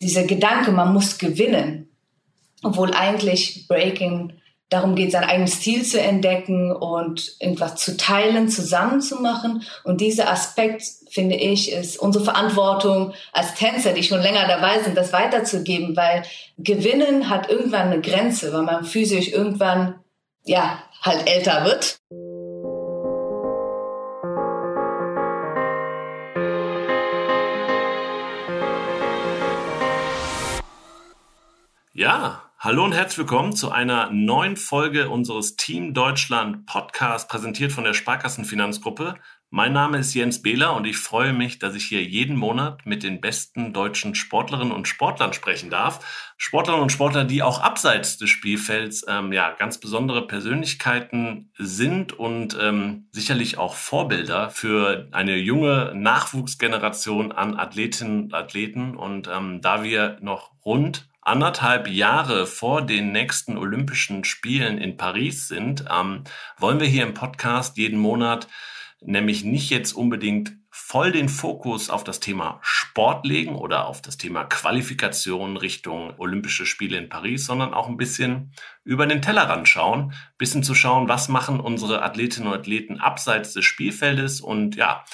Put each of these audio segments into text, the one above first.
dieser Gedanke, man muss gewinnen, obwohl eigentlich Breaking darum geht, sein eigenes Stil zu entdecken und irgendwas zu teilen, zusammen zu machen. Und dieser Aspekt, finde ich, ist unsere Verantwortung als Tänzer, die schon länger dabei sind, das weiterzugeben, weil Gewinnen hat irgendwann eine Grenze, weil man physisch irgendwann, ja, halt älter wird. Ja, hallo und herzlich willkommen zu einer neuen Folge unseres Team Deutschland Podcast, präsentiert von der Sparkassenfinanzgruppe. Mein Name ist Jens Behler und ich freue mich, dass ich hier jeden Monat mit den besten deutschen Sportlerinnen und Sportlern sprechen darf. Sportlerinnen und Sportler, die auch abseits des Spielfelds ähm, ja ganz besondere Persönlichkeiten sind und ähm, sicherlich auch Vorbilder für eine junge Nachwuchsgeneration an Athletinnen und Athleten. Und ähm, da wir noch rund anderthalb Jahre vor den nächsten Olympischen Spielen in Paris sind, ähm, wollen wir hier im Podcast jeden Monat nämlich nicht jetzt unbedingt voll den Fokus auf das Thema Sport legen oder auf das Thema Qualifikation Richtung Olympische Spiele in Paris, sondern auch ein bisschen über den Tellerrand schauen, bisschen zu schauen, was machen unsere Athletinnen und Athleten abseits des Spielfeldes und ja,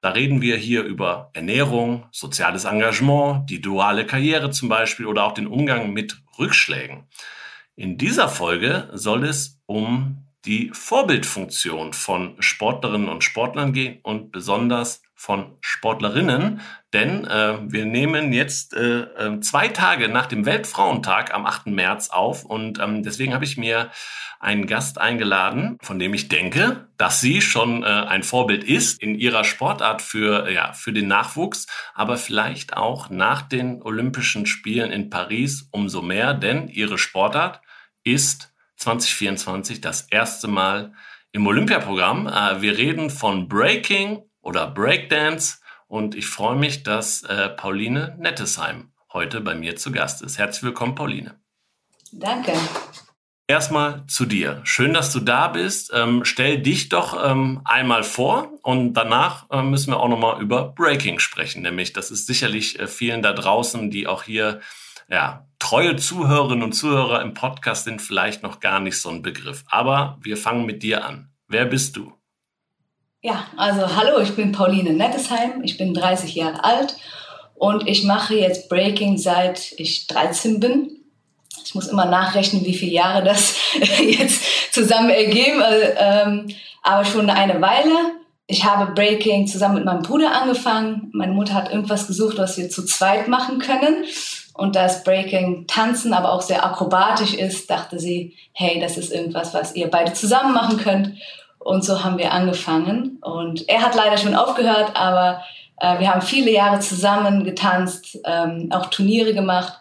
da reden wir hier über Ernährung, soziales Engagement, die duale Karriere zum Beispiel oder auch den Umgang mit Rückschlägen. In dieser Folge soll es um die Vorbildfunktion von Sportlerinnen und Sportlern gehen und besonders von Sportlerinnen, denn äh, wir nehmen jetzt äh, äh, zwei Tage nach dem Weltfrauentag am 8. März auf und ähm, deswegen habe ich mir einen Gast eingeladen, von dem ich denke, dass sie schon äh, ein Vorbild ist in ihrer Sportart für, ja, für den Nachwuchs, aber vielleicht auch nach den Olympischen Spielen in Paris umso mehr, denn ihre Sportart ist 2024 das erste Mal im Olympiaprogramm. Äh, wir reden von Breaking oder Breakdance und ich freue mich, dass äh, Pauline Nettesheim heute bei mir zu Gast ist. Herzlich willkommen, Pauline. Danke. Erstmal zu dir. Schön, dass du da bist. Ähm, stell dich doch ähm, einmal vor und danach äh, müssen wir auch nochmal über Breaking sprechen. Nämlich, das ist sicherlich äh, vielen da draußen, die auch hier ja, treue Zuhörerinnen und Zuhörer im Podcast sind, vielleicht noch gar nicht so ein Begriff. Aber wir fangen mit dir an. Wer bist du? Ja, also hallo, ich bin Pauline Nettesheim. Ich bin 30 Jahre alt und ich mache jetzt Breaking seit ich 13 bin ich muss immer nachrechnen, wie viele Jahre das jetzt zusammen ergeben, also, ähm, aber schon eine Weile. Ich habe Breaking zusammen mit meinem Bruder angefangen. Meine Mutter hat irgendwas gesucht, was wir zu zweit machen können. Und da das Breaking tanzen, aber auch sehr akrobatisch ist, dachte sie, hey, das ist irgendwas, was ihr beide zusammen machen könnt. Und so haben wir angefangen. Und er hat leider schon aufgehört, aber äh, wir haben viele Jahre zusammen getanzt, ähm, auch Turniere gemacht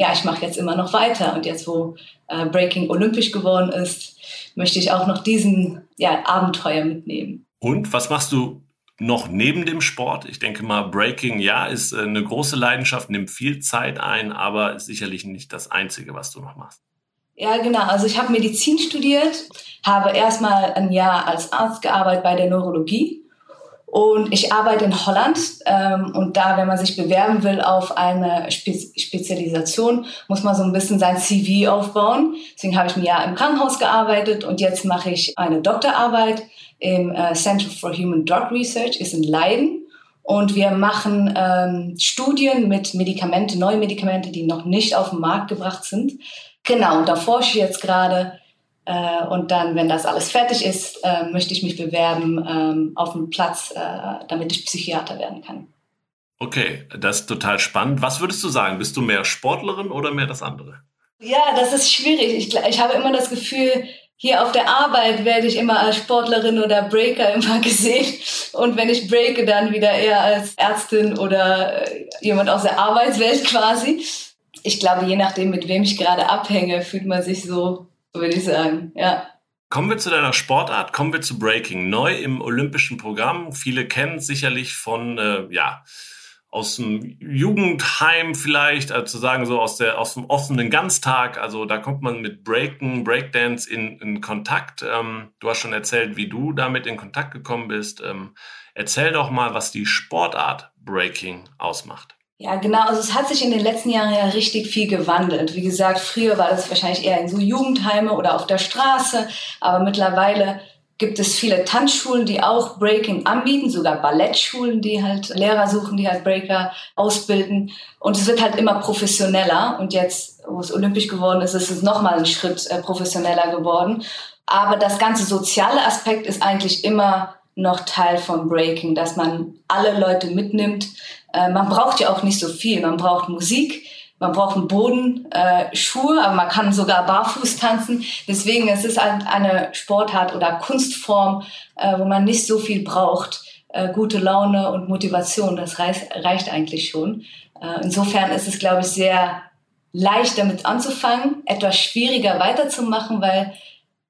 ja, ich mache jetzt immer noch weiter. Und jetzt, wo äh, Breaking olympisch geworden ist, möchte ich auch noch diesen ja, Abenteuer mitnehmen. Und was machst du noch neben dem Sport? Ich denke mal, Breaking, ja, ist äh, eine große Leidenschaft, nimmt viel Zeit ein, aber ist sicherlich nicht das Einzige, was du noch machst. Ja, genau. Also ich habe Medizin studiert, habe erstmal ein Jahr als Arzt gearbeitet bei der Neurologie und ich arbeite in Holland ähm, und da, wenn man sich bewerben will auf eine Spe Spezialisation, muss man so ein bisschen sein CV aufbauen. Deswegen habe ich ein Jahr im Krankenhaus gearbeitet und jetzt mache ich eine Doktorarbeit im äh, Center for Human Drug Research, ist in Leiden. Und wir machen ähm, Studien mit Medikamente, neue Medikamente, die noch nicht auf den Markt gebracht sind. Genau, und da forsche ich jetzt gerade äh, und dann, wenn das alles fertig ist, äh, möchte ich mich bewerben ähm, auf einen Platz, äh, damit ich Psychiater werden kann. Okay, das ist total spannend. Was würdest du sagen? Bist du mehr Sportlerin oder mehr das andere? Ja, das ist schwierig. Ich, ich habe immer das Gefühl, hier auf der Arbeit werde ich immer als Sportlerin oder Breaker immer gesehen. Und wenn ich breake, dann wieder eher als Ärztin oder jemand aus der Arbeitswelt quasi. Ich glaube, je nachdem, mit wem ich gerade abhänge, fühlt man sich so würde ich sagen, ja. Kommen wir zu deiner Sportart, kommen wir zu Breaking. Neu im olympischen Programm. Viele kennen es sicherlich von, äh, ja, aus dem Jugendheim vielleicht, also zu sagen, so aus, der, aus dem offenen Ganztag. Also da kommt man mit Breaken, Breakdance in, in Kontakt. Ähm, du hast schon erzählt, wie du damit in Kontakt gekommen bist. Ähm, erzähl doch mal, was die Sportart Breaking ausmacht. Ja, genau. Also es hat sich in den letzten Jahren ja richtig viel gewandelt. Wie gesagt, früher war das wahrscheinlich eher in so Jugendheime oder auf der Straße, aber mittlerweile gibt es viele Tanzschulen, die auch Breaking anbieten, sogar Ballettschulen, die halt Lehrer suchen, die halt Breaker ausbilden. Und es wird halt immer professioneller. Und jetzt, wo es olympisch geworden ist, ist es nochmal ein Schritt äh, professioneller geworden. Aber das ganze soziale Aspekt ist eigentlich immer noch Teil von Breaking, dass man alle Leute mitnimmt. Äh, man braucht ja auch nicht so viel. Man braucht Musik, man braucht einen Boden, äh, Schuhe, aber man kann sogar barfuß tanzen. Deswegen es ist es halt eine Sportart oder Kunstform, äh, wo man nicht so viel braucht. Äh, gute Laune und Motivation, das reicht, reicht eigentlich schon. Äh, insofern ist es, glaube ich, sehr leicht damit anzufangen, etwas schwieriger weiterzumachen, weil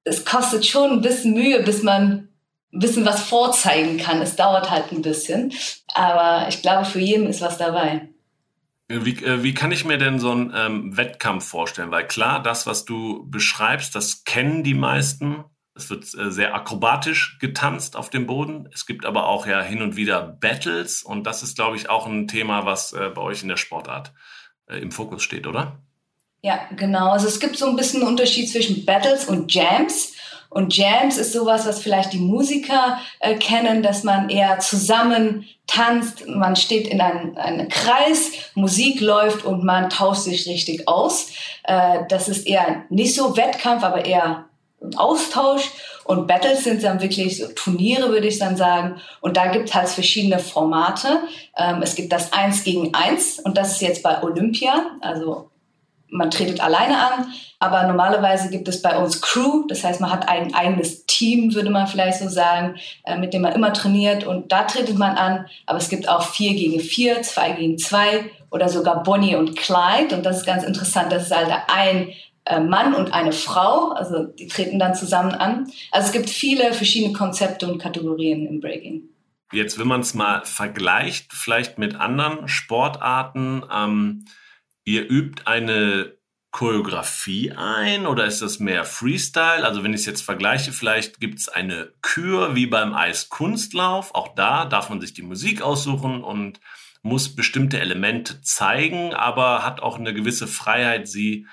es kostet schon ein bisschen Mühe, bis man ein bisschen was vorzeigen kann. Es dauert halt ein bisschen, aber ich glaube, für jeden ist was dabei. Wie, äh, wie kann ich mir denn so einen ähm, Wettkampf vorstellen? Weil klar, das, was du beschreibst, das kennen die meisten. Es wird äh, sehr akrobatisch getanzt auf dem Boden. Es gibt aber auch ja hin und wieder Battles und das ist, glaube ich, auch ein Thema, was äh, bei euch in der Sportart äh, im Fokus steht, oder? Ja, genau. Also es gibt so ein bisschen einen Unterschied zwischen Battles und Jams. Und Jams ist sowas, was vielleicht die Musiker äh, kennen, dass man eher zusammen tanzt, man steht in einem, einem Kreis, Musik läuft und man tauscht sich richtig aus. Äh, das ist eher nicht so Wettkampf, aber eher Austausch. Und Battles sind dann wirklich so Turniere, würde ich dann sagen. Und da gibt es halt verschiedene Formate. Ähm, es gibt das Eins gegen Eins und das ist jetzt bei Olympia, also man tretet alleine an, aber normalerweise gibt es bei uns Crew, das heißt, man hat ein eigenes Team, würde man vielleicht so sagen, äh, mit dem man immer trainiert und da tretet man an, aber es gibt auch vier gegen vier, zwei gegen zwei oder sogar Bonnie und Clyde und das ist ganz interessant, das ist halt ein äh, Mann und eine Frau, also die treten dann zusammen an. Also es gibt viele verschiedene Konzepte und Kategorien im Breaking. Jetzt, wenn man es mal vergleicht, vielleicht mit anderen Sportarten, ähm Ihr übt eine Choreografie ein oder ist das mehr Freestyle? Also wenn ich es jetzt vergleiche, vielleicht gibt es eine Kür wie beim Eiskunstlauf. Auch da darf man sich die Musik aussuchen und muss bestimmte Elemente zeigen, aber hat auch eine gewisse Freiheit, sie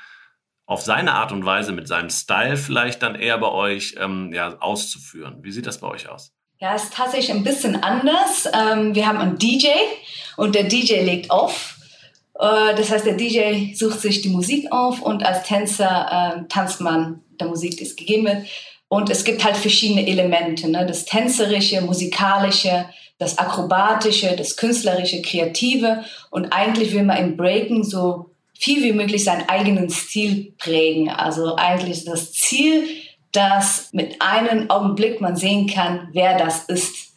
auf seine Art und Weise mit seinem Style vielleicht dann eher bei euch ähm, ja, auszuführen. Wie sieht das bei euch aus? Ja, es ist tatsächlich ein bisschen anders. Ähm, wir haben einen DJ und der DJ legt auf das heißt, der DJ sucht sich die Musik auf und als Tänzer äh, tanzt man der Musik, die es gegeben wird. Und es gibt halt verschiedene Elemente, ne? das tänzerische, musikalische, das akrobatische, das künstlerische, kreative. Und eigentlich will man im Breaken so viel wie möglich seinen eigenen Stil prägen. Also eigentlich das Ziel, dass mit einem Augenblick man sehen kann, wer das ist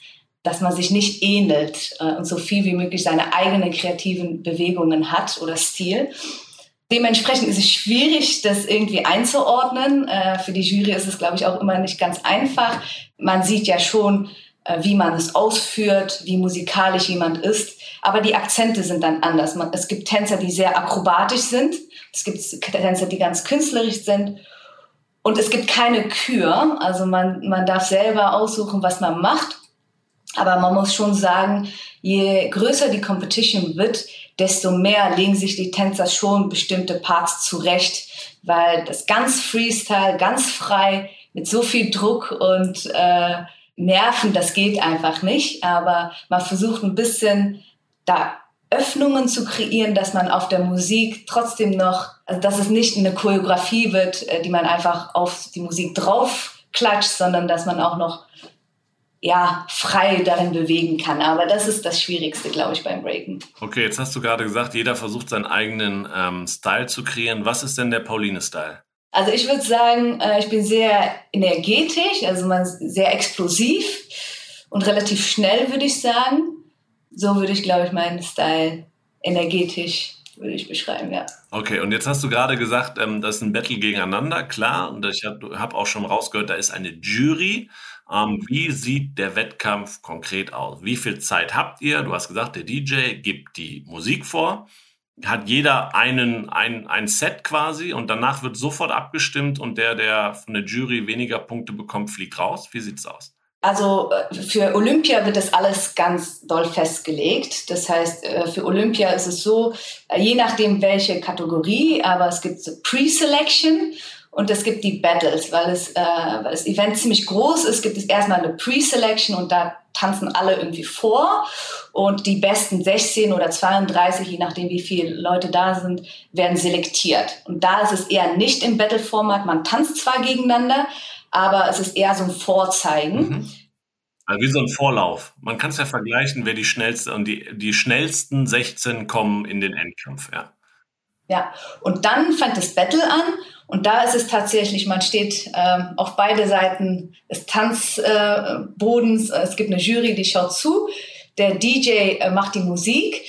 dass man sich nicht ähnelt äh, und so viel wie möglich seine eigenen kreativen Bewegungen hat oder Stil. Dementsprechend ist es schwierig, das irgendwie einzuordnen. Äh, für die Jury ist es, glaube ich, auch immer nicht ganz einfach. Man sieht ja schon, äh, wie man es ausführt, wie musikalisch jemand ist. Aber die Akzente sind dann anders. Man, es gibt Tänzer, die sehr akrobatisch sind. Es gibt Tänzer, die ganz künstlerisch sind. Und es gibt keine Kür. Also man, man darf selber aussuchen, was man macht. Aber man muss schon sagen, je größer die Competition wird, desto mehr legen sich die Tänzer schon bestimmte Parts zurecht, weil das ganz Freestyle, ganz frei, mit so viel Druck und äh, Nerven, das geht einfach nicht. Aber man versucht ein bisschen da Öffnungen zu kreieren, dass man auf der Musik trotzdem noch, also dass es nicht eine Choreografie wird, äh, die man einfach auf die Musik drauf klatscht, sondern dass man auch noch ja, frei darin bewegen kann. Aber das ist das Schwierigste, glaube ich, beim Breaken. Okay, jetzt hast du gerade gesagt, jeder versucht seinen eigenen ähm, Style zu kreieren. Was ist denn der Pauline-Style? Also ich würde sagen, äh, ich bin sehr energetisch, also man sehr explosiv und relativ schnell, würde ich sagen. So würde ich, glaube ich, meinen Style energetisch würde ich beschreiben, ja. Okay, und jetzt hast du gerade gesagt, ähm, das ist ein Battle gegeneinander, klar. Und ich habe hab auch schon rausgehört, da ist eine Jury. Ähm, wie sieht der Wettkampf konkret aus? Wie viel Zeit habt ihr? Du hast gesagt, der DJ gibt die Musik vor. Hat jeder einen, ein, ein Set quasi und danach wird sofort abgestimmt und der, der von der Jury weniger Punkte bekommt, fliegt raus. Wie sieht's aus? Also äh, für Olympia wird das alles ganz doll festgelegt. Das heißt, äh, für Olympia ist es so, äh, je nachdem welche Kategorie, aber es gibt so Pre-Selection und es gibt die Battles, weil, es, äh, weil das Event ziemlich groß ist, gibt es erstmal eine Pre-Selection und da tanzen alle irgendwie vor und die besten 16 oder 32, je nachdem wie viele Leute da sind, werden selektiert. Und da ist es eher nicht im Battle-Format, man tanzt zwar gegeneinander, aber es ist eher so ein Vorzeigen. Mhm. Also wie so ein Vorlauf. Man kann es ja vergleichen, wer die schnellste und die, die schnellsten 16 kommen in den Endkampf, ja. Ja, und dann fängt das Battle an und da ist es tatsächlich, man steht ähm, auf beide Seiten des Tanzbodens. Äh, es gibt eine Jury, die schaut zu. Der DJ äh, macht die Musik.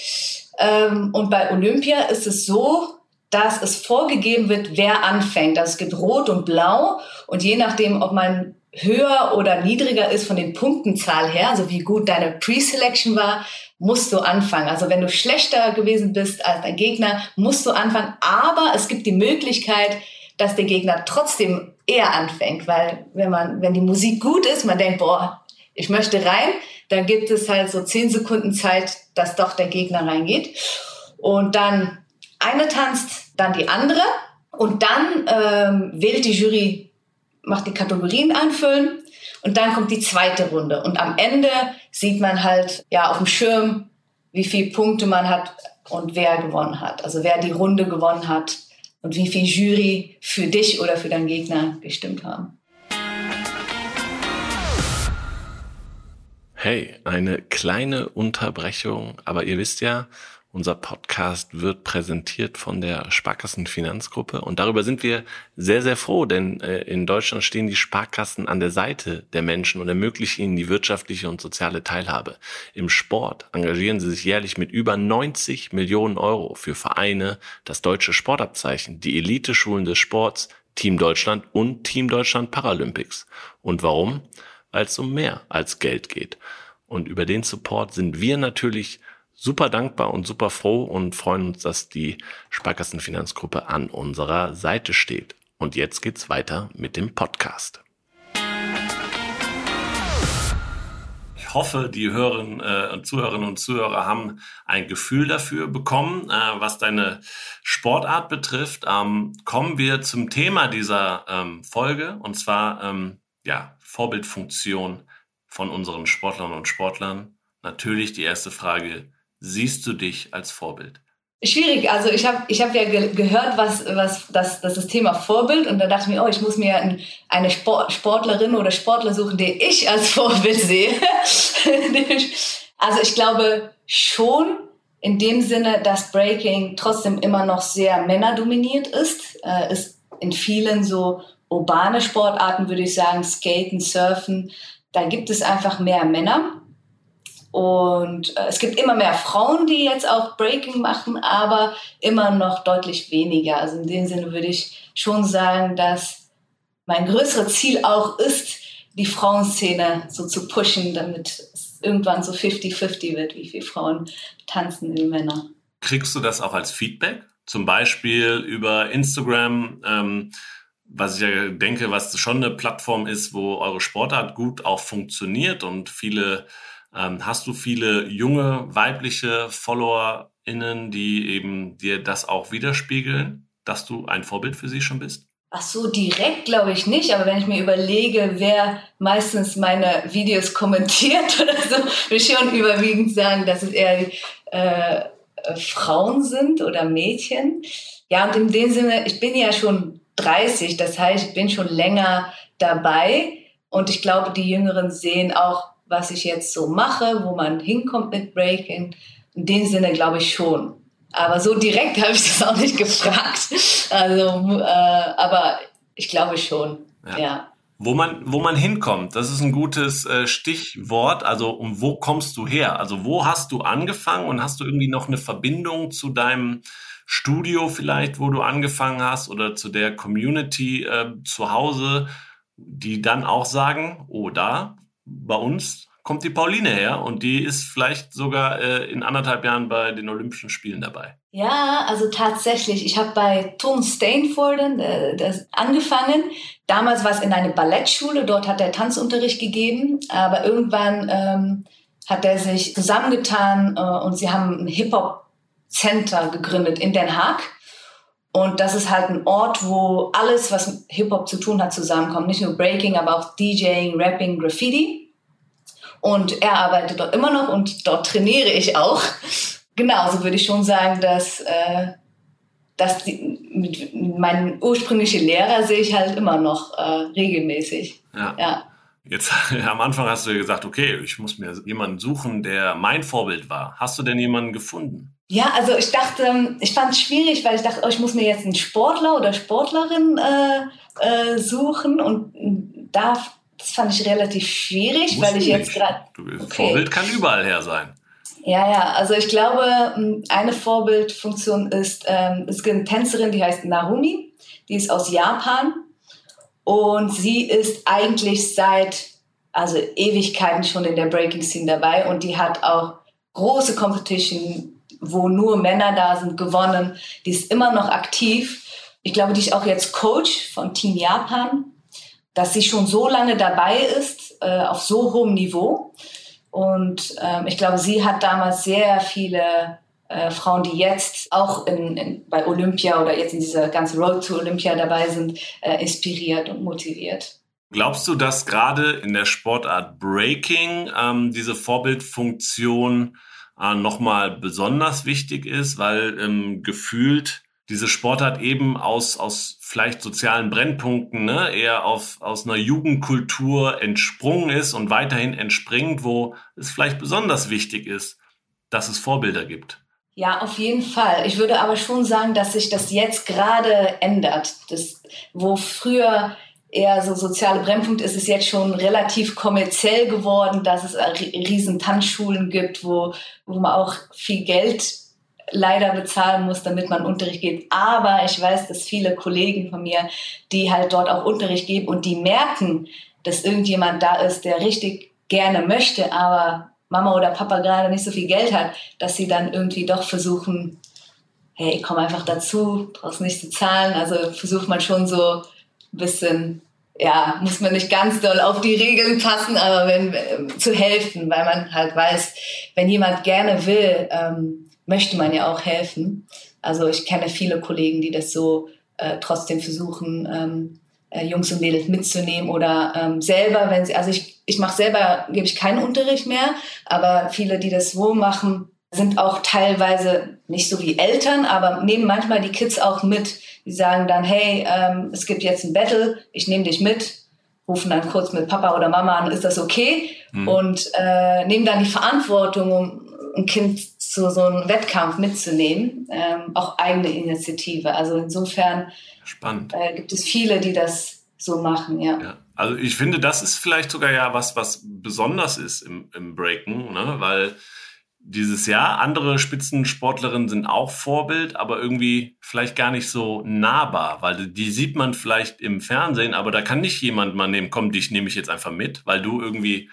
Ähm, und bei Olympia ist es so, dass es vorgegeben wird, wer anfängt. Also es gibt Rot und Blau und je nachdem, ob man höher oder niedriger ist von den Punktenzahl her, also wie gut deine Pre-Selection war, musst du anfangen. Also wenn du schlechter gewesen bist als dein Gegner, musst du anfangen. Aber es gibt die Möglichkeit, dass der Gegner trotzdem eher anfängt, weil wenn man, wenn die Musik gut ist, man denkt, boah, ich möchte rein, dann gibt es halt so zehn Sekunden Zeit, dass doch der Gegner reingeht. Und dann eine tanzt, dann die andere und dann ähm, wählt die Jury, macht die Kategorien einfüllen und dann kommt die zweite Runde. Und am Ende sieht man halt ja auf dem Schirm, wie viele Punkte man hat und wer gewonnen hat. Also wer die Runde gewonnen hat und wie viel Jury für dich oder für deinen Gegner gestimmt haben. Hey, eine kleine Unterbrechung, aber ihr wisst ja, unser Podcast wird präsentiert von der Sparkassen Finanzgruppe und darüber sind wir sehr, sehr froh, denn äh, in Deutschland stehen die Sparkassen an der Seite der Menschen und ermöglichen ihnen die wirtschaftliche und soziale Teilhabe. Im Sport engagieren sie sich jährlich mit über 90 Millionen Euro für Vereine, das deutsche Sportabzeichen, die Eliteschulen des Sports, Team Deutschland und Team Deutschland Paralympics. Und warum? Weil es um mehr als Geld geht. Und über den Support sind wir natürlich super dankbar und super froh und freuen uns, dass die Sparkassenfinanzgruppe an unserer Seite steht. Und jetzt geht's weiter mit dem Podcast. Ich hoffe, die Hörerinnen, äh, Zuhörerinnen und Zuhörer haben ein Gefühl dafür bekommen, äh, was deine Sportart betrifft. Ähm, kommen wir zum Thema dieser ähm, Folge und zwar ähm, ja Vorbildfunktion von unseren Sportlern und Sportlern. Natürlich die erste Frage: siehst du dich als Vorbild? Schwierig. Also ich habe ich hab ja ge gehört, was, was das, das, das Thema Vorbild und da dachte ich mir, oh, ich muss mir ein, eine Sport, Sportlerin oder Sportler suchen, den ich als Vorbild sehe. also ich glaube schon in dem Sinne, dass Breaking trotzdem immer noch sehr männerdominiert ist. Äh, ist in vielen so urbane Sportarten, würde ich sagen, Skaten, Surfen, da gibt es einfach mehr Männer. Und äh, es gibt immer mehr Frauen, die jetzt auch Breaking machen, aber immer noch deutlich weniger. Also in dem Sinne würde ich schon sagen, dass mein größeres Ziel auch ist, die Frauenszene so zu pushen, damit es irgendwann so 50-50 wird, wie viele Frauen tanzen wie Männer. Kriegst du das auch als Feedback? Zum Beispiel über Instagram, ähm, was ich ja denke, was schon eine Plattform ist, wo eure Sportart gut auch funktioniert und viele ähm, hast du viele junge weibliche FollowerInnen, die eben dir das auch widerspiegeln, dass du ein Vorbild für sie schon bist? Ach so, direkt glaube ich nicht, aber wenn ich mir überlege, wer meistens meine Videos kommentiert oder so, würde ich schon überwiegend sagen, dass es eher äh, Frauen sind oder Mädchen. Ja, und in dem Sinne, ich bin ja schon 30, das heißt, ich bin schon länger dabei und ich glaube, die Jüngeren sehen auch, was ich jetzt so mache, wo man hinkommt mit Breaking. In dem Sinne glaube ich schon. Aber so direkt habe ich das auch nicht gefragt. Also, äh, aber ich glaube schon, ja. ja. Wo man, wo man hinkommt, das ist ein gutes äh, Stichwort. Also, um wo kommst du her? Also, wo hast du angefangen und hast du irgendwie noch eine Verbindung zu deinem Studio vielleicht, wo du angefangen hast oder zu der Community äh, zu Hause, die dann auch sagen, oh, da bei uns kommt die Pauline her und die ist vielleicht sogar äh, in anderthalb Jahren bei den Olympischen Spielen dabei. Ja, also tatsächlich. Ich habe bei Tom Stainford äh, angefangen. Damals war es in eine Ballettschule, dort hat er Tanzunterricht gegeben, aber irgendwann ähm, hat er sich zusammengetan äh, und sie haben ein Hip-Hop-Center gegründet in Den Haag. Und das ist halt ein Ort, wo alles, was Hip-Hop zu tun hat, zusammenkommt. Nicht nur Breaking, aber auch DJing, Rapping, Graffiti. Und er arbeitet dort immer noch und dort trainiere ich auch. Genauso würde ich schon sagen, dass, äh, dass die, mit, meinen ursprünglichen Lehrer sehe ich halt immer noch äh, regelmäßig. Ja. ja. Jetzt am Anfang hast du ja gesagt, okay, ich muss mir jemanden suchen, der mein Vorbild war. Hast du denn jemanden gefunden? Ja, also ich dachte, ich fand es schwierig, weil ich dachte, oh, ich muss mir jetzt einen Sportler oder Sportlerin äh, äh, suchen und da das fand ich relativ schwierig, Musst weil ich jetzt gerade. Okay. Vorbild kann überall her sein. Ja, ja, also ich glaube, eine Vorbildfunktion ist, ähm, es gibt eine Tänzerin, die heißt Narumi, die ist aus Japan und sie ist eigentlich seit also Ewigkeiten schon in der Breaking Scene dabei und die hat auch große Competition, wo nur Männer da sind, gewonnen. Die ist immer noch aktiv. Ich glaube, die ist auch jetzt Coach von Team Japan, dass sie schon so lange dabei ist, äh, auf so hohem Niveau. Und ähm, ich glaube, sie hat damals sehr viele äh, Frauen, die jetzt auch in, in, bei Olympia oder jetzt in dieser ganzen Road to Olympia dabei sind, äh, inspiriert und motiviert. Glaubst du, dass gerade in der Sportart Breaking ähm, diese Vorbildfunktion äh, nochmal besonders wichtig ist, weil ähm, gefühlt diese Sportart eben aus, aus vielleicht sozialen Brennpunkten ne, eher auf, aus einer Jugendkultur entsprungen ist und weiterhin entspringt, wo es vielleicht besonders wichtig ist, dass es Vorbilder gibt. Ja, auf jeden Fall. Ich würde aber schon sagen, dass sich das jetzt gerade ändert. Das, wo früher eher so soziale Brennpunkt ist, ist jetzt schon relativ kommerziell geworden, dass es riesen Tanzschulen gibt, wo, wo man auch viel Geld leider bezahlen muss, damit man Unterricht gibt. Aber ich weiß, dass viele Kollegen von mir, die halt dort auch Unterricht geben und die merken, dass irgendjemand da ist, der richtig gerne möchte, aber Mama oder Papa gerade nicht so viel Geld hat, dass sie dann irgendwie doch versuchen, hey, komm einfach dazu, brauchst nicht zu zahlen. Also versucht man schon so ein bisschen, ja, muss man nicht ganz doll auf die Regeln passen, aber wenn, äh, zu helfen, weil man halt weiß, wenn jemand gerne will, ähm, möchte man ja auch helfen. Also ich kenne viele Kollegen, die das so äh, trotzdem versuchen, ähm, äh, Jungs und Mädels mitzunehmen oder ähm, selber, wenn sie, also ich, ich mache selber, gebe ich keinen Unterricht mehr, aber viele, die das so machen, sind auch teilweise nicht so wie Eltern, aber nehmen manchmal die Kids auch mit. Die sagen dann, hey, ähm, es gibt jetzt ein Battle, ich nehme dich mit, rufen dann kurz mit Papa oder Mama an, ist das okay? Mhm. Und äh, nehmen dann die Verantwortung, um ein Kind zu so einem Wettkampf mitzunehmen, ähm, auch eigene Initiative. Also insofern Spannend. Äh, gibt es viele, die das so machen, ja. ja. Also ich finde, das ist vielleicht sogar ja was, was besonders ist im, im Breaken, ne? weil dieses Jahr andere Spitzensportlerinnen sind auch Vorbild, aber irgendwie vielleicht gar nicht so nahbar, weil die sieht man vielleicht im Fernsehen, aber da kann nicht jemand mal nehmen, komm, dich nehme ich jetzt einfach mit, weil du irgendwie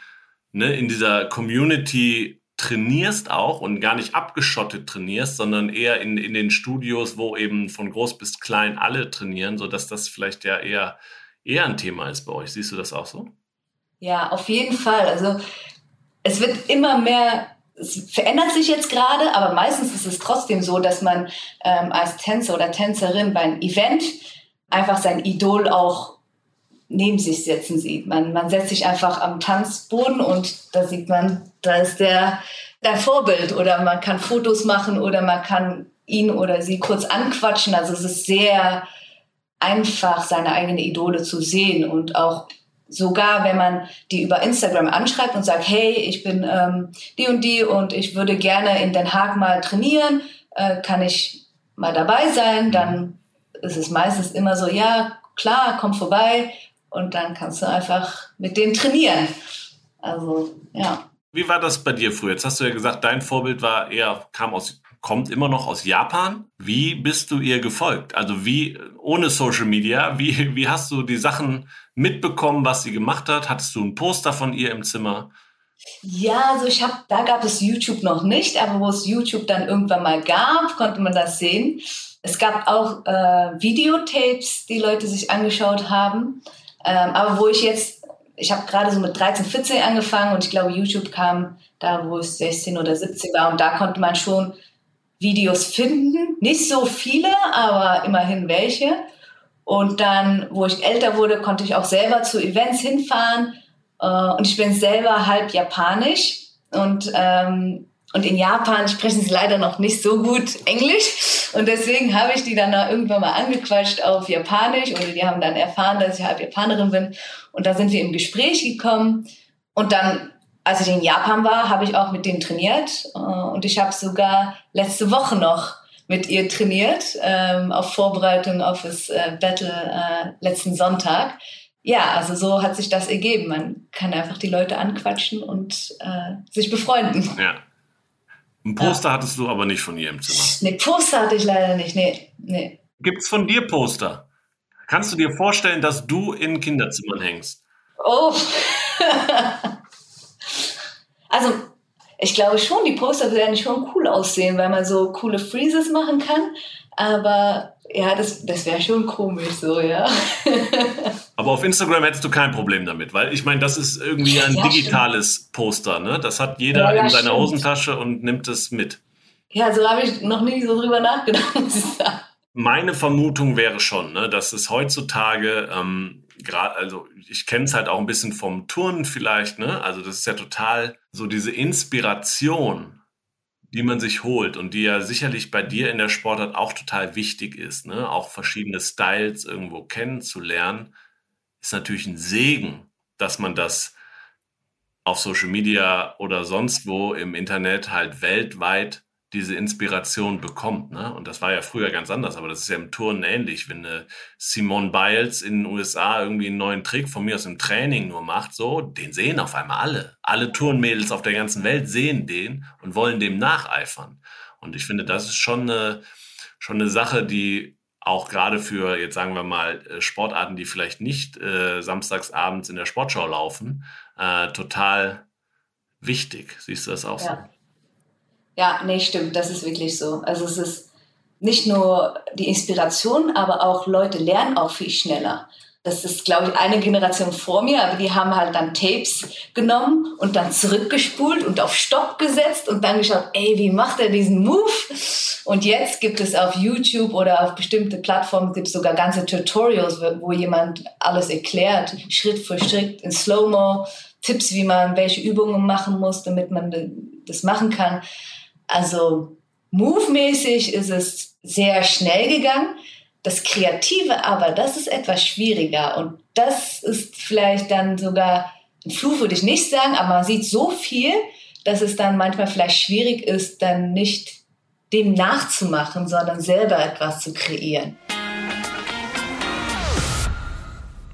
ne, in dieser Community trainierst auch und gar nicht abgeschottet trainierst, sondern eher in, in den Studios, wo eben von groß bis klein alle trainieren, sodass das vielleicht ja eher, eher ein Thema ist bei euch. Siehst du das auch so? Ja, auf jeden Fall. Also es wird immer mehr, es verändert sich jetzt gerade, aber meistens ist es trotzdem so, dass man ähm, als Tänzer oder Tänzerin beim Event einfach sein Idol auch neben sich setzen sieht. Man, man setzt sich einfach am Tanzboden und da sieht man, da ist der, der Vorbild oder man kann Fotos machen oder man kann ihn oder sie kurz anquatschen. Also es ist sehr einfach, seine eigenen Idole zu sehen und auch sogar wenn man die über Instagram anschreibt und sagt, hey, ich bin ähm, die und die und ich würde gerne in Den Haag mal trainieren, äh, kann ich mal dabei sein, dann ist es meistens immer so, ja, klar, komm vorbei, und dann kannst du einfach mit denen trainieren. Also, ja. Wie war das bei dir früher? Jetzt hast du ja gesagt, dein Vorbild war eher, kam aus, kommt immer noch aus Japan. Wie bist du ihr gefolgt? Also wie, ohne Social Media, wie, wie hast du die Sachen mitbekommen, was sie gemacht hat? Hattest du ein Poster von ihr im Zimmer? Ja, also ich habe, da gab es YouTube noch nicht, aber wo es YouTube dann irgendwann mal gab, konnte man das sehen. Es gab auch äh, Videotapes, die Leute sich angeschaut haben. Ähm, aber wo ich jetzt, ich habe gerade so mit 13, 14 angefangen und ich glaube, YouTube kam da, wo ich 16 oder 17 war und da konnte man schon Videos finden. Nicht so viele, aber immerhin welche. Und dann, wo ich älter wurde, konnte ich auch selber zu Events hinfahren. Äh, und ich bin selber halb japanisch. Und, ähm, und in Japan sprechen sie leider noch nicht so gut Englisch. Und deswegen habe ich die dann irgendwann mal angequatscht auf Japanisch. Oder die haben dann erfahren, dass ich halb Japanerin bin. Und da sind wir im Gespräch gekommen. Und dann als ich in Japan war, habe ich auch mit denen trainiert äh, und ich habe sogar letzte Woche noch mit ihr trainiert ähm, auf Vorbereitung auf das äh, Battle äh, letzten Sonntag. Ja, also so hat sich das ergeben. Man kann einfach die Leute anquatschen und sich befreunden. Ja. Ein Poster ja. hattest du aber nicht von ihr im Zimmer. Nee, Poster hatte ich leider nicht. Nee, nee. Gibt es von dir Poster? Kannst du dir vorstellen, dass du in Kinderzimmern hängst? Oh. Also ich glaube schon, die Poster werden schon cool aussehen, weil man so coole Freezes machen kann. Aber ja, das, das wäre schon komisch so, ja. Aber auf Instagram hättest du kein Problem damit, weil ich meine, das ist irgendwie ein ja, digitales stimmt. Poster, ne? Das hat jeder ja, ja, in seiner stimmt. Hosentasche und nimmt es mit. Ja, so habe ich noch nie so drüber nachgedacht, muss ich sagen. Meine Vermutung wäre schon, ne, dass es heutzutage ähm, gerade, also ich kenne es halt auch ein bisschen vom Turnen vielleicht, ne? Also das ist ja total so diese Inspiration, die man sich holt und die ja sicherlich bei dir in der Sportart auch total wichtig ist, ne? Auch verschiedene Styles irgendwo kennenzulernen, ist natürlich ein Segen, dass man das auf Social Media oder sonst wo im Internet halt weltweit diese Inspiration bekommt. Ne? Und das war ja früher ganz anders, aber das ist ja im Turnen ähnlich. Wenn eine Simone Biles in den USA irgendwie einen neuen Trick von mir aus dem Training nur macht, so, den sehen auf einmal alle. Alle Turnmädels auf der ganzen Welt sehen den und wollen dem nacheifern. Und ich finde, das ist schon eine, schon eine Sache, die auch gerade für, jetzt sagen wir mal, äh, Sportarten, die vielleicht nicht äh, samstagsabends in der Sportschau laufen, äh, total wichtig. Siehst du das auch ja. so? Ja, nee, stimmt, das ist wirklich so. Also es ist nicht nur die Inspiration, aber auch Leute lernen auch viel schneller. Das ist, glaube ich, eine Generation vor mir, aber die haben halt dann Tapes genommen und dann zurückgespult und auf Stopp gesetzt und dann geschaut, ey, wie macht er diesen Move? Und jetzt gibt es auf YouTube oder auf bestimmte Plattformen gibt es sogar ganze Tutorials, wo jemand alles erklärt, Schritt für Schritt in Slow-Mo, Tipps, wie man welche Übungen machen muss, damit man das machen kann. Also move-mäßig ist es sehr schnell gegangen. Das Kreative aber, das ist etwas schwieriger. Und das ist vielleicht dann sogar ein Fluch, würde ich nicht sagen, aber man sieht so viel, dass es dann manchmal vielleicht schwierig ist, dann nicht dem nachzumachen, sondern selber etwas zu kreieren.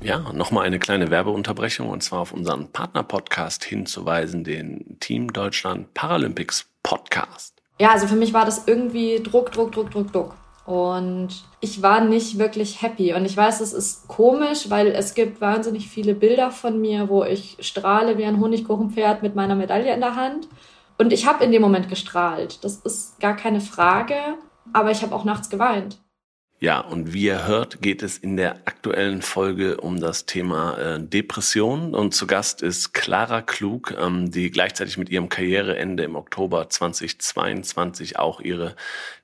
Ja, nochmal eine kleine Werbeunterbrechung und zwar auf unseren Partner-Podcast hinzuweisen, den Team Deutschland Paralympics Podcast. Ja, also für mich war das irgendwie Druck, Druck, Druck, Druck, Druck. Und ich war nicht wirklich happy. Und ich weiß, es ist komisch, weil es gibt wahnsinnig viele Bilder von mir, wo ich strahle wie ein Honigkuchenpferd mit meiner Medaille in der Hand. Und ich habe in dem Moment gestrahlt. Das ist gar keine Frage. Aber ich habe auch nachts geweint. Ja, und wie ihr hört, geht es in der aktuellen Folge um das Thema äh, Depression. Und zu Gast ist Clara Klug, ähm, die gleichzeitig mit ihrem Karriereende im Oktober 2022 auch ihre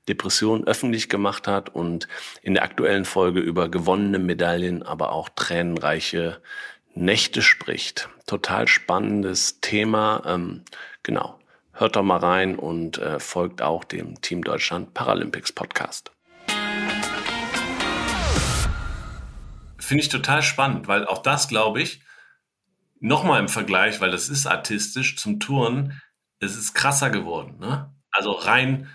Depression öffentlich gemacht hat und in der aktuellen Folge über gewonnene Medaillen, aber auch tränenreiche Nächte spricht. Total spannendes Thema. Ähm, genau. Hört doch mal rein und äh, folgt auch dem Team Deutschland Paralympics Podcast. Finde ich total spannend, weil auch das, glaube ich, nochmal im Vergleich, weil das ist artistisch zum Touren, es ist krasser geworden. Ne? Also rein,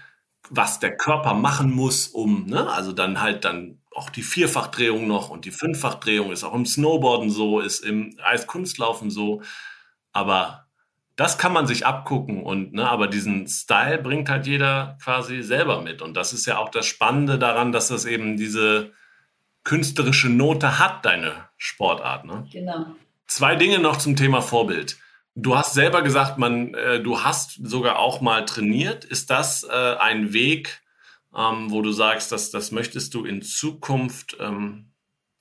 was der Körper machen muss, um, ne? also dann halt dann auch die Vierfachdrehung noch und die Fünffachdrehung ist auch im Snowboarden so, ist im Eiskunstlaufen so. Aber das kann man sich abgucken und, ne, aber diesen Style bringt halt jeder quasi selber mit. Und das ist ja auch das Spannende daran, dass das eben diese, künstlerische Note hat deine Sportart. Ne? Genau. Zwei Dinge noch zum Thema Vorbild. Du hast selber gesagt, man, äh, du hast sogar auch mal trainiert. Ist das äh, ein Weg, ähm, wo du sagst, dass das möchtest du in Zukunft ähm,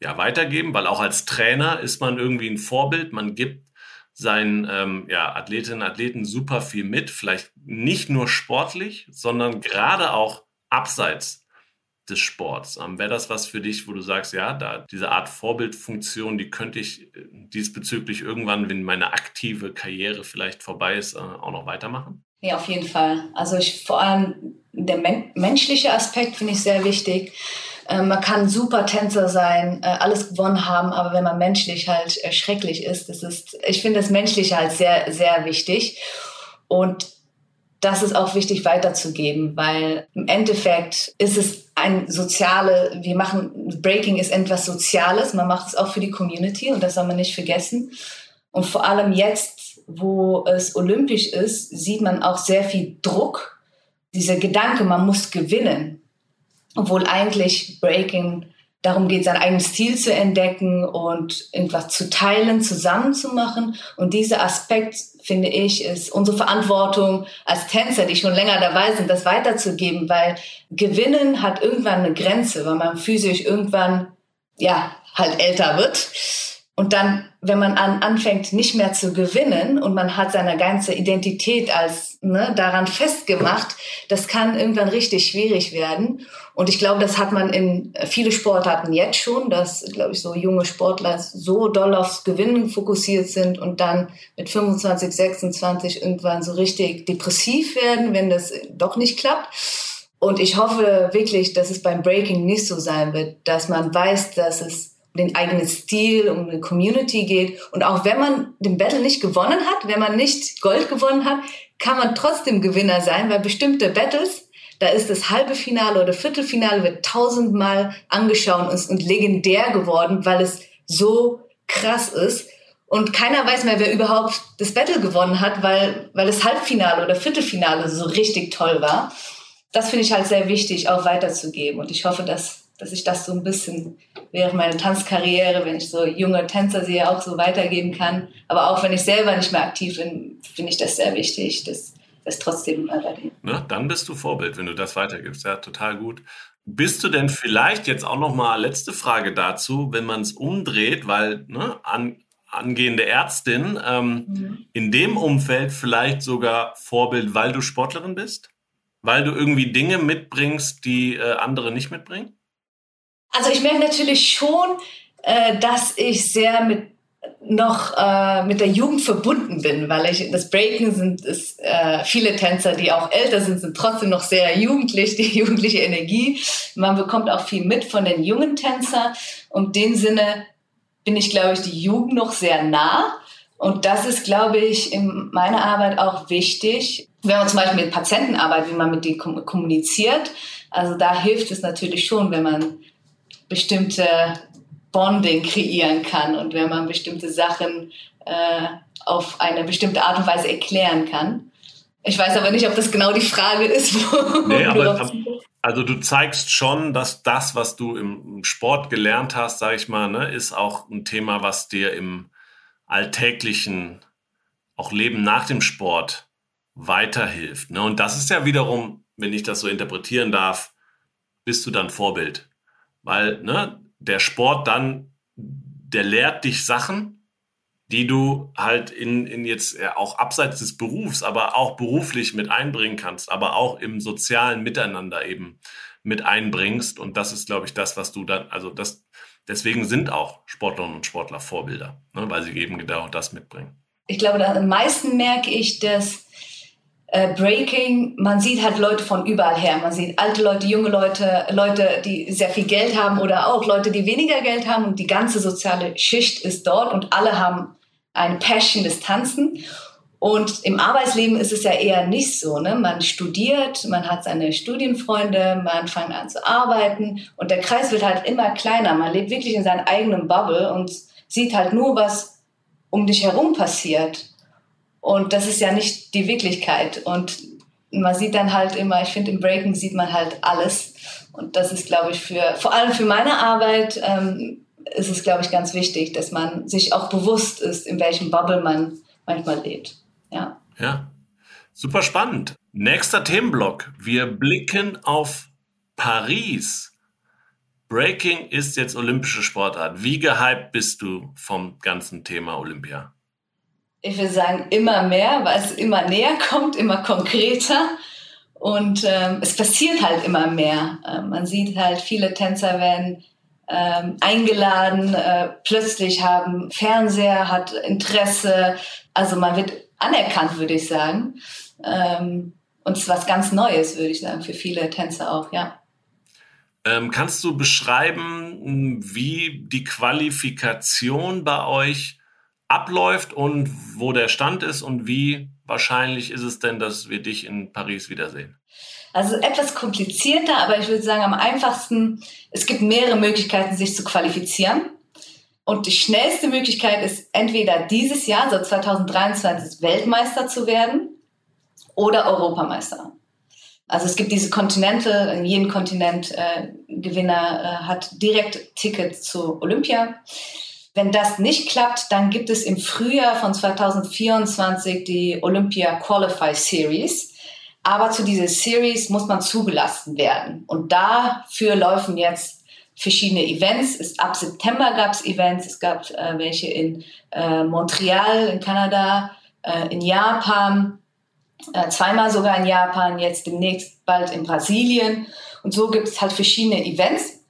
ja, weitergeben? Weil auch als Trainer ist man irgendwie ein Vorbild. Man gibt seinen ähm, ja, Athletinnen und Athleten super viel mit. Vielleicht nicht nur sportlich, sondern gerade auch abseits des Sports. Ähm, Wäre das was für dich, wo du sagst, ja, da diese Art Vorbildfunktion, die könnte ich äh, diesbezüglich irgendwann, wenn meine aktive Karriere vielleicht vorbei ist, äh, auch noch weitermachen? Ja, auf jeden Fall. Also ich vor allem der men menschliche Aspekt finde ich sehr wichtig. Äh, man kann super Tänzer sein, äh, alles gewonnen haben, aber wenn man menschlich halt äh, schrecklich ist, das ist, ich finde das Menschliche halt sehr, sehr wichtig. Und das ist auch wichtig weiterzugeben, weil im Endeffekt ist es ein soziale, wir machen, Breaking ist etwas Soziales, man macht es auch für die Community und das soll man nicht vergessen. Und vor allem jetzt, wo es olympisch ist, sieht man auch sehr viel Druck. Dieser Gedanke, man muss gewinnen, obwohl eigentlich Breaking darum geht, sein eigenes Stil zu entdecken und irgendwas zu teilen, zusammenzumachen. Und dieser Aspekt, finde ich, ist unsere Verantwortung als Tänzer, die schon länger dabei sind, das weiterzugeben, weil Gewinnen hat irgendwann eine Grenze, weil man physisch irgendwann, ja, halt älter wird. Und dann, wenn man an, anfängt, nicht mehr zu gewinnen und man hat seine ganze Identität als ne, daran festgemacht, das kann irgendwann richtig schwierig werden. Und ich glaube, das hat man in viele Sportarten jetzt schon, dass, glaube ich, so junge Sportler so doll aufs Gewinnen fokussiert sind und dann mit 25, 26 irgendwann so richtig depressiv werden, wenn das doch nicht klappt. Und ich hoffe wirklich, dass es beim Breaking nicht so sein wird, dass man weiß, dass es den eigenen Stil, um eine Community geht. Und auch wenn man den Battle nicht gewonnen hat, wenn man nicht Gold gewonnen hat, kann man trotzdem Gewinner sein, weil bestimmte Battles, da ist das halbe Finale oder Viertelfinale wird tausendmal angeschaut und, legendär geworden, weil es so krass ist. Und keiner weiß mehr, wer überhaupt das Battle gewonnen hat, weil, weil das Halbfinale oder Viertelfinale so richtig toll war. Das finde ich halt sehr wichtig, auch weiterzugeben. Und ich hoffe, dass dass ich das so ein bisschen während meiner Tanzkarriere, wenn ich so junge Tänzer sehe, auch so weitergeben kann. Aber auch wenn ich selber nicht mehr aktiv bin, finde ich das sehr wichtig, dass das trotzdem weitergeht. Ne, dann bist du Vorbild, wenn du das weitergibst. Ja, total gut. Bist du denn vielleicht jetzt auch noch mal letzte Frage dazu, wenn man es umdreht, weil ne, an, angehende Ärztin ähm, mhm. in dem Umfeld vielleicht sogar Vorbild, weil du Sportlerin bist, weil du irgendwie Dinge mitbringst, die äh, andere nicht mitbringen? Also ich merke natürlich schon, äh, dass ich sehr mit noch äh, mit der Jugend verbunden bin, weil ich das Breaking sind ist, äh, viele Tänzer, die auch älter sind, sind trotzdem noch sehr jugendlich, die jugendliche Energie. Man bekommt auch viel mit von den jungen Tänzern. Und in dem Sinne bin ich, glaube ich, die Jugend noch sehr nah. Und das ist, glaube ich, in meiner Arbeit auch wichtig. Wenn man zum Beispiel mit Patienten arbeitet, wie man mit denen kommuniziert. Also da hilft es natürlich schon, wenn man bestimmte Bonding kreieren kann und wenn man bestimmte Sachen äh, auf eine bestimmte Art und Weise erklären kann. Ich weiß aber nicht, ob das genau die Frage ist. nee, aber, also du zeigst schon, dass das, was du im Sport gelernt hast, sage ich mal, ne, ist auch ein Thema, was dir im alltäglichen, auch Leben nach dem Sport weiterhilft. Ne? Und das ist ja wiederum, wenn ich das so interpretieren darf, bist du dann Vorbild weil ne, der Sport dann, der lehrt dich Sachen, die du halt in, in jetzt auch abseits des Berufs, aber auch beruflich mit einbringen kannst, aber auch im sozialen Miteinander eben mit einbringst. Und das ist, glaube ich, das, was du dann, also das, deswegen sind auch Sportlerinnen und Sportler Vorbilder, ne, weil sie eben genau das mitbringen. Ich glaube, am meisten merke ich, dass äh, Breaking, man sieht halt Leute von überall her. Man sieht alte Leute, junge Leute, Leute, die sehr viel Geld haben oder auch Leute, die weniger Geld haben und die ganze soziale Schicht ist dort und alle haben eine Passion des Tanzen. Und im Arbeitsleben ist es ja eher nicht so. Ne? Man studiert, man hat seine Studienfreunde, man fängt an zu arbeiten und der Kreis wird halt immer kleiner. Man lebt wirklich in seinem eigenen Bubble und sieht halt nur, was um dich herum passiert. Und das ist ja nicht die Wirklichkeit. Und man sieht dann halt immer, ich finde, im Breaking sieht man halt alles. Und das ist, glaube ich, für, vor allem für meine Arbeit, ähm, ist es, glaube ich, ganz wichtig, dass man sich auch bewusst ist, in welchem Bubble man manchmal lebt. Ja. Ja. Super spannend. Nächster Themenblock. Wir blicken auf Paris. Breaking ist jetzt olympische Sportart. Wie gehypt bist du vom ganzen Thema Olympia? Ich würde sagen, immer mehr, weil es immer näher kommt, immer konkreter. Und ähm, es passiert halt immer mehr. Äh, man sieht halt, viele Tänzer werden ähm, eingeladen, äh, plötzlich haben Fernseher, hat Interesse. Also man wird anerkannt, würde ich sagen. Ähm, und es ist was ganz Neues, würde ich sagen, für viele Tänzer auch, ja. Ähm, kannst du beschreiben, wie die Qualifikation bei euch abläuft und wo der Stand ist und wie wahrscheinlich ist es denn, dass wir dich in Paris wiedersehen? Also etwas komplizierter, aber ich würde sagen am einfachsten, es gibt mehrere Möglichkeiten, sich zu qualifizieren. Und die schnellste Möglichkeit ist entweder dieses Jahr, so 2023, Weltmeister zu werden oder Europameister. Also es gibt diese Kontinente, in jedem Kontinent äh, Gewinner äh, hat direkt Ticket zu Olympia. Wenn das nicht klappt, dann gibt es im Frühjahr von 2024 die Olympia Qualify Series. Aber zu dieser Series muss man zugelassen werden. Und dafür laufen jetzt verschiedene Events. Es, ab September gab es Events. Es gab äh, welche in äh, Montreal in Kanada, äh, in Japan, äh, zweimal sogar in Japan, jetzt demnächst bald in Brasilien. Und so gibt es halt verschiedene Events.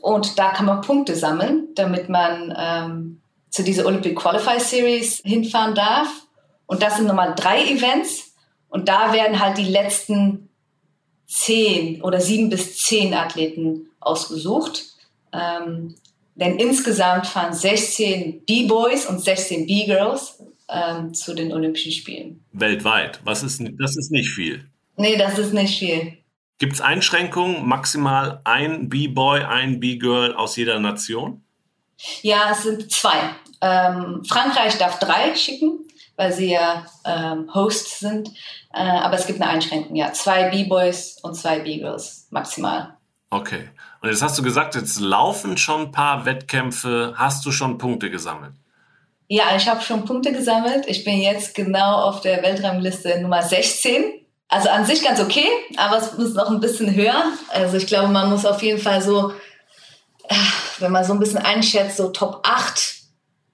Und da kann man Punkte sammeln, damit man ähm, zu dieser Olympic Qualify Series hinfahren darf. Und das sind nochmal drei Events. Und da werden halt die letzten zehn oder sieben bis zehn Athleten ausgesucht. Ähm, denn insgesamt fahren 16 B-Boys und 16 B-Girls ähm, zu den Olympischen Spielen. Weltweit. Was ist, das ist nicht viel. Nee, das ist nicht viel. Gibt es Einschränkungen? Maximal ein B-Boy, ein B-Girl aus jeder Nation? Ja, es sind zwei. Ähm, Frankreich darf drei schicken, weil sie ja ähm, Host sind. Äh, aber es gibt eine Einschränkung, ja. Zwei B-Boys und zwei B-Girls maximal. Okay. Und jetzt hast du gesagt, jetzt laufen schon ein paar Wettkämpfe. Hast du schon Punkte gesammelt? Ja, ich habe schon Punkte gesammelt. Ich bin jetzt genau auf der Weltrangliste Nummer 16. Also an sich ganz okay, aber es muss noch ein bisschen höher. Also ich glaube, man muss auf jeden Fall so, äh, wenn man so ein bisschen einschätzt, so Top 8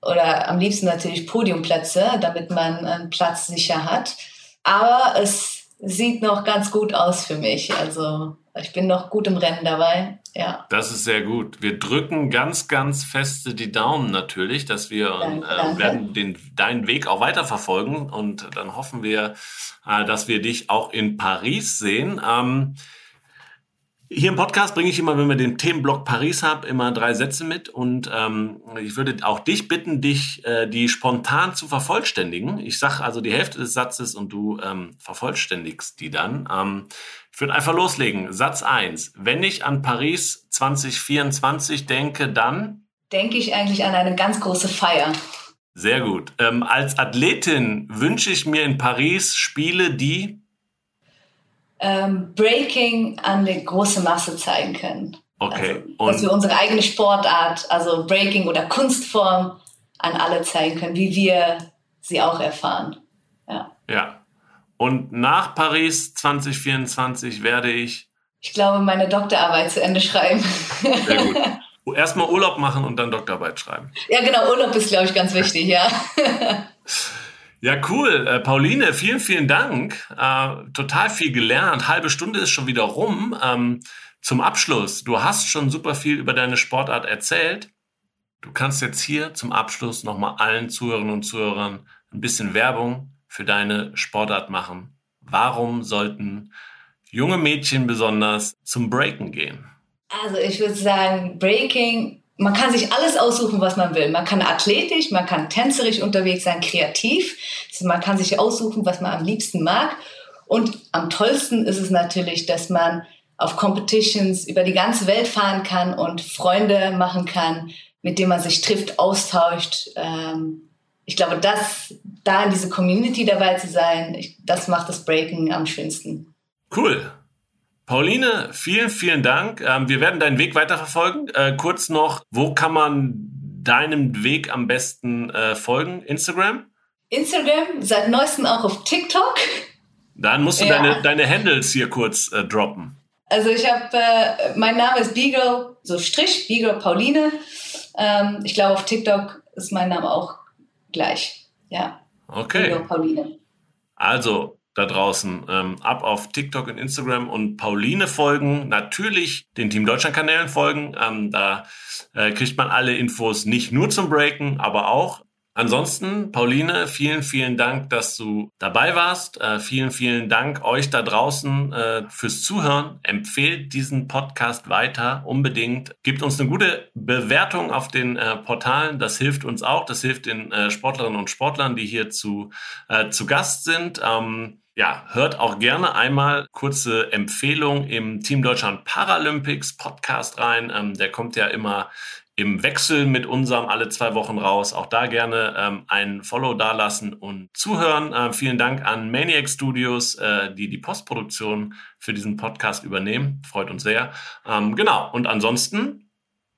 oder am liebsten natürlich Podiumplätze, damit man einen Platz sicher hat. Aber es sieht noch ganz gut aus für mich. Also ich bin noch gut im Rennen dabei. Ja. Das ist sehr gut. Wir drücken ganz, ganz feste die Daumen natürlich, dass wir danke, äh, werden den, deinen Weg auch weiterverfolgen und dann hoffen wir, äh, dass wir dich auch in Paris sehen. Ähm, hier im Podcast bringe ich immer, wenn wir den Themenblock Paris haben, immer drei Sätze mit und ähm, ich würde auch dich bitten, dich äh, die spontan zu vervollständigen. Ich sage also die Hälfte des Satzes und du ähm, vervollständigst die dann. Ähm, ich würde einfach loslegen. Satz 1. Wenn ich an Paris 2024 denke, dann? Denke ich eigentlich an eine ganz große Feier. Sehr gut. Ähm, als Athletin wünsche ich mir in Paris Spiele, die ähm, Breaking an eine große Masse zeigen können. Okay. Also, dass wir unsere eigene Sportart, also Breaking oder Kunstform, an alle zeigen können, wie wir sie auch erfahren. Ja. Ja. Und nach Paris 2024 werde ich. Ich glaube, meine Doktorarbeit zu Ende schreiben. Sehr gut. Erstmal Urlaub machen und dann Doktorarbeit schreiben. Ja, genau. Urlaub ist, glaube ich, ganz wichtig, ja. Ja, cool. Äh, Pauline, vielen, vielen Dank. Äh, total viel gelernt. Halbe Stunde ist schon wieder rum. Ähm, zum Abschluss, du hast schon super viel über deine Sportart erzählt. Du kannst jetzt hier zum Abschluss nochmal allen Zuhörerinnen und Zuhörern ein bisschen Werbung für deine Sportart machen. Warum sollten junge Mädchen besonders zum Breaken gehen? Also ich würde sagen, Breaking man kann sich alles aussuchen, was man will. Man kann athletisch, man kann tänzerisch unterwegs sein, kreativ. Also man kann sich aussuchen, was man am liebsten mag. Und am tollsten ist es natürlich, dass man auf Competitions über die ganze Welt fahren kann und Freunde machen kann, mit denen man sich trifft, austauscht. Ähm, ich glaube, das, da in diese Community dabei zu sein, das macht das Breaken am schönsten. Cool. Pauline, vielen, vielen Dank. Ähm, wir werden deinen Weg weiterverfolgen. Äh, kurz noch, wo kann man deinem Weg am besten äh, folgen? Instagram? Instagram, seit neuestem auch auf TikTok. Dann musst du ja. deine, deine Handles hier kurz äh, droppen. Also ich habe, äh, mein Name ist Beagle, so Strich, Beagle Pauline. Ähm, ich glaube, auf TikTok ist mein Name auch gleich. Ja. Okay. Beagle Pauline. Also, da draußen ähm, ab auf TikTok und Instagram und Pauline folgen, natürlich den Team Deutschland Kanälen folgen. Ähm, da äh, kriegt man alle Infos nicht nur zum Breaken, aber auch Ansonsten, Pauline, vielen, vielen Dank, dass du dabei warst. Äh, vielen, vielen Dank euch da draußen äh, fürs Zuhören. Empfehlt diesen Podcast weiter unbedingt. Gebt uns eine gute Bewertung auf den äh, Portalen. Das hilft uns auch. Das hilft den äh, Sportlerinnen und Sportlern, die hier zu, äh, zu Gast sind. Ähm, ja, hört auch gerne einmal kurze Empfehlung im Team Deutschland Paralympics Podcast rein. Ähm, der kommt ja immer im Wechsel mit unserem alle zwei Wochen raus. Auch da gerne ähm, ein Follow dalassen und zuhören. Äh, vielen Dank an Maniac Studios, äh, die die Postproduktion für diesen Podcast übernehmen. Freut uns sehr. Ähm, genau. Und ansonsten,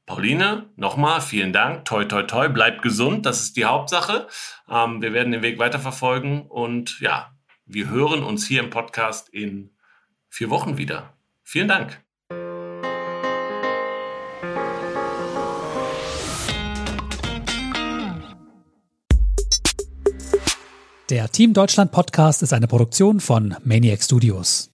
Pauline, nochmal vielen Dank. Toi, toi, toi. Bleibt gesund. Das ist die Hauptsache. Ähm, wir werden den Weg weiterverfolgen und ja, wir hören uns hier im Podcast in vier Wochen wieder. Vielen Dank. Der Team Deutschland Podcast ist eine Produktion von Maniac Studios.